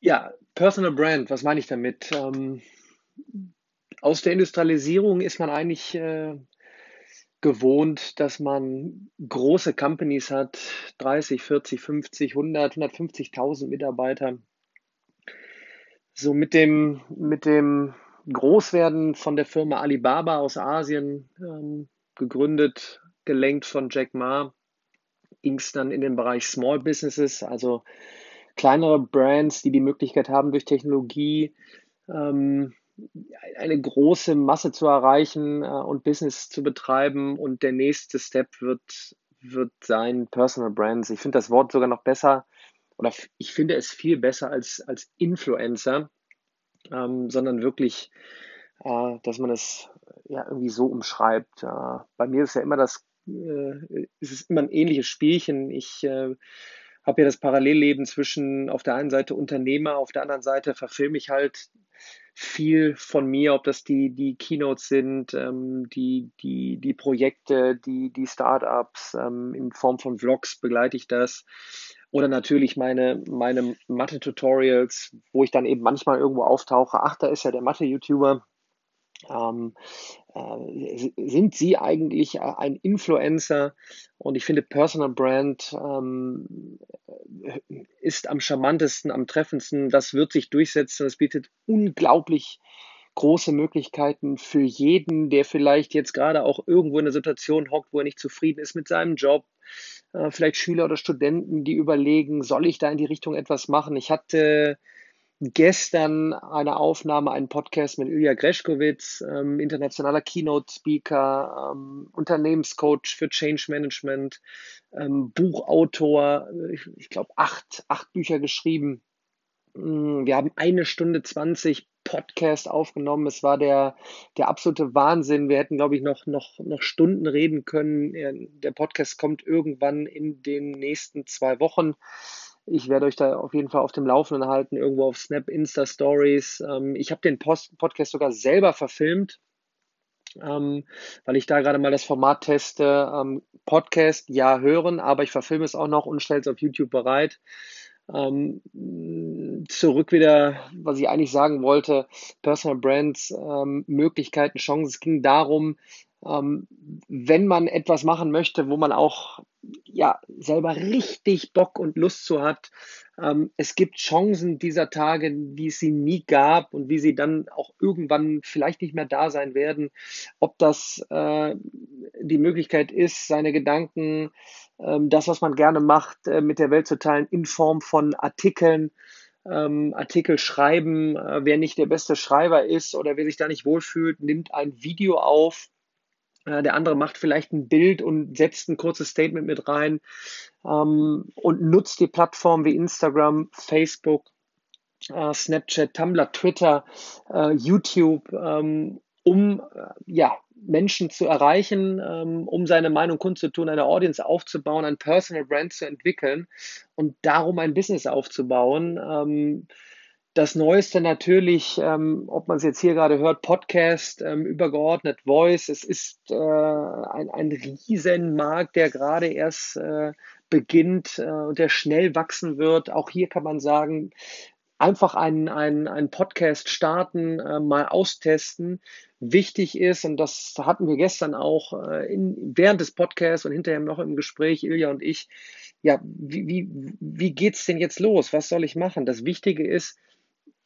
Ja, Personal Brand, was meine ich damit? Ähm, aus der Industrialisierung ist man eigentlich äh, gewohnt, dass man große Companies hat, 30, 40, 50, 100, 150.000 Mitarbeiter. So mit dem, mit dem Großwerden von der Firma Alibaba aus Asien, ähm, gegründet, gelenkt von Jack Ma, ging es dann in den Bereich Small Businesses, also kleinere Brands, die die Möglichkeit haben, durch Technologie ähm, eine große Masse zu erreichen äh, und Business zu betreiben. Und der nächste Step wird, wird sein Personal Brands. Ich finde das Wort sogar noch besser oder ich finde es viel besser als, als Influencer, ähm, sondern wirklich, äh, dass man es ja irgendwie so umschreibt. Äh, bei mir ist ja immer das, äh, ist es immer ein ähnliches Spielchen. Ich äh, habe ja das Parallelleben zwischen auf der einen Seite Unternehmer, auf der anderen Seite verfilme ich halt viel von mir, ob das die, die Keynotes sind, ähm, die, die, die Projekte, die, die Startups, ähm, in Form von Vlogs begleite ich das. Oder natürlich meine, meine Mathe-Tutorials, wo ich dann eben manchmal irgendwo auftauche. Ach, da ist ja der Mathe-YouTuber. Ähm, äh, sind Sie eigentlich ein Influencer? Und ich finde, Personal Brand ähm, ist am charmantesten, am treffendsten. Das wird sich durchsetzen. Das bietet unglaublich große Möglichkeiten für jeden, der vielleicht jetzt gerade auch irgendwo in einer Situation hockt, wo er nicht zufrieden ist mit seinem Job. Äh, vielleicht Schüler oder Studenten, die überlegen, soll ich da in die Richtung etwas machen? Ich hatte gestern eine Aufnahme, einen Podcast mit Ilja Greschkowitz, ähm, internationaler Keynote-Speaker, ähm, Unternehmenscoach für Change Management, ähm, Buchautor, ich, ich glaube acht, acht Bücher geschrieben. Mm, wir haben eine Stunde zwanzig Podcast aufgenommen. Es war der, der absolute Wahnsinn. Wir hätten, glaube ich, noch, noch, noch Stunden reden können. Der Podcast kommt irgendwann in den nächsten zwei Wochen. Ich werde euch da auf jeden Fall auf dem Laufenden halten, irgendwo auf Snap, Insta Stories. Ähm, ich habe den Post Podcast sogar selber verfilmt, ähm, weil ich da gerade mal das Format teste. Ähm, Podcast, ja, hören, aber ich verfilme es auch noch und stelle es auf YouTube bereit. Ähm, zurück wieder, was ich eigentlich sagen wollte, Personal Brands, ähm, Möglichkeiten, Chancen. Es ging darum, ähm, wenn man etwas machen möchte, wo man auch ja selber richtig Bock und Lust zu hat. Ähm, es gibt Chancen dieser Tage, die es sie nie gab und wie sie dann auch irgendwann vielleicht nicht mehr da sein werden. Ob das äh, die Möglichkeit ist, seine Gedanken, äh, das, was man gerne macht, äh, mit der Welt zu teilen, in Form von Artikeln. Ähm, Artikel schreiben, äh, wer nicht der beste Schreiber ist oder wer sich da nicht wohlfühlt, nimmt ein Video auf, der andere macht vielleicht ein Bild und setzt ein kurzes Statement mit rein ähm, und nutzt die Plattformen wie Instagram, Facebook, äh, Snapchat, Tumblr, Twitter, äh, YouTube, ähm, um äh, ja, Menschen zu erreichen, ähm, um seine Meinung kundzutun, eine Audience aufzubauen, ein Personal Brand zu entwickeln und darum ein Business aufzubauen. Das Neueste natürlich, ähm, ob man es jetzt hier gerade hört, Podcast, ähm, übergeordnet Voice. Es ist äh, ein, ein Riesenmarkt, der gerade erst äh, beginnt äh, und der schnell wachsen wird. Auch hier kann man sagen, einfach einen, einen, einen Podcast starten, äh, mal austesten. Wichtig ist, und das hatten wir gestern auch äh, in, während des Podcasts und hinterher noch im Gespräch, Ilja und ich, ja, wie, wie, wie geht's denn jetzt los? Was soll ich machen? Das Wichtige ist,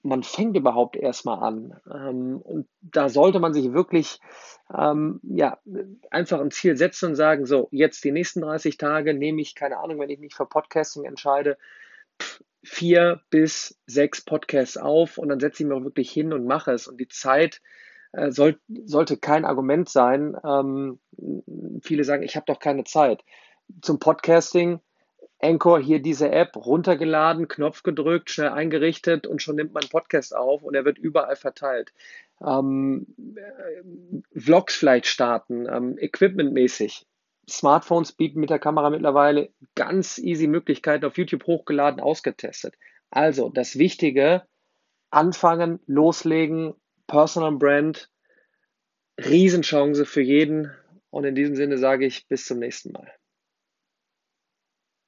man fängt überhaupt erstmal an. Ähm, und da sollte man sich wirklich ähm, ja, einfach ein Ziel setzen und sagen, so, jetzt die nächsten 30 Tage nehme ich, keine Ahnung, wenn ich mich für Podcasting entscheide, vier bis sechs Podcasts auf und dann setze ich mich auch wirklich hin und mache es. Und die Zeit äh, soll, sollte kein Argument sein. Ähm, viele sagen, ich habe doch keine Zeit. Zum Podcasting Anchor hier diese App runtergeladen, Knopf gedrückt, schnell eingerichtet und schon nimmt man Podcast auf und er wird überall verteilt. Ähm, äh, Vlogs vielleicht starten, ähm, equipmentmäßig. Smartphones bieten mit der Kamera mittlerweile ganz easy Möglichkeiten auf YouTube hochgeladen, ausgetestet. Also das Wichtige, anfangen, loslegen, Personal Brand, Riesenchance für jeden. Und in diesem Sinne sage ich bis zum nächsten Mal.